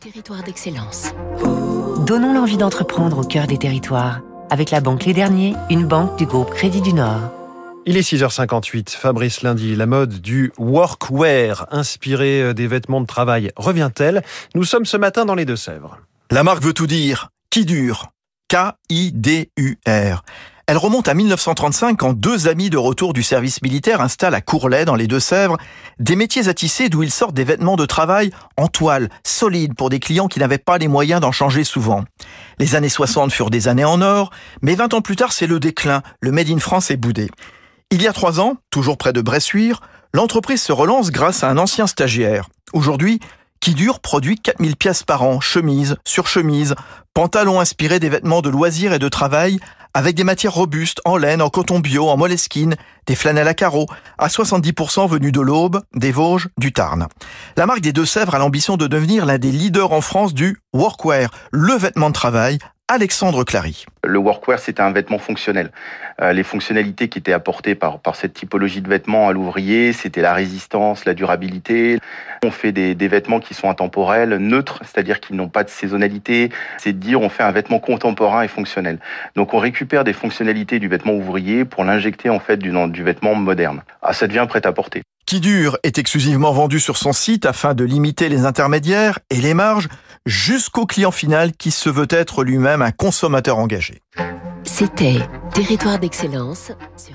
Territoire d'excellence. Donnons l'envie d'entreprendre au cœur des territoires avec la Banque Les Derniers, une banque du groupe Crédit du Nord. Il est 6h58. Fabrice Lundi, la mode du workwear, inspirée des vêtements de travail, revient-elle? Nous sommes ce matin dans les Deux-Sèvres. La marque veut tout dire. Qui dure? K-I-D-U-R. Elle remonte à 1935 quand deux amis de retour du service militaire installent à Courlay, dans les Deux-Sèvres, des métiers à tisser d'où ils sortent des vêtements de travail en toile, solides pour des clients qui n'avaient pas les moyens d'en changer souvent. Les années 60 furent des années en or, mais 20 ans plus tard, c'est le déclin. Le Made in France est boudé. Il y a trois ans, toujours près de Bressuire, l'entreprise se relance grâce à un ancien stagiaire. Aujourd'hui, qui dure produit 4000 pièces par an, chemises, surchemises, pantalons inspirés des vêtements de loisirs et de travail, avec des matières robustes, en laine, en coton bio, en moleskine, des flanelles à carreaux, à 70% venus de l'Aube, des Vosges, du Tarn. La marque des Deux-Sèvres a l'ambition de devenir l'un des leaders en France du workwear, le vêtement de travail, Alexandre Clary. Le workwear, c'était un vêtement fonctionnel. Euh, les fonctionnalités qui étaient apportées par, par cette typologie de vêtements à l'ouvrier, c'était la résistance, la durabilité. On fait des, vêtements qui sont intemporels, neutres, c'est-à-dire qu'ils n'ont pas de saisonnalité. C'est de dire on fait un vêtement contemporain et fonctionnel. Donc on récupère des fonctionnalités du vêtement ouvrier pour l'injecter en fait du, du vêtement moderne. Ah, ça devient prêt à porter. Qui est exclusivement vendu sur son site afin de limiter les intermédiaires et les marges jusqu'au client final qui se veut être lui-même un consommateur engagé. C'était Territoire d'excellence sur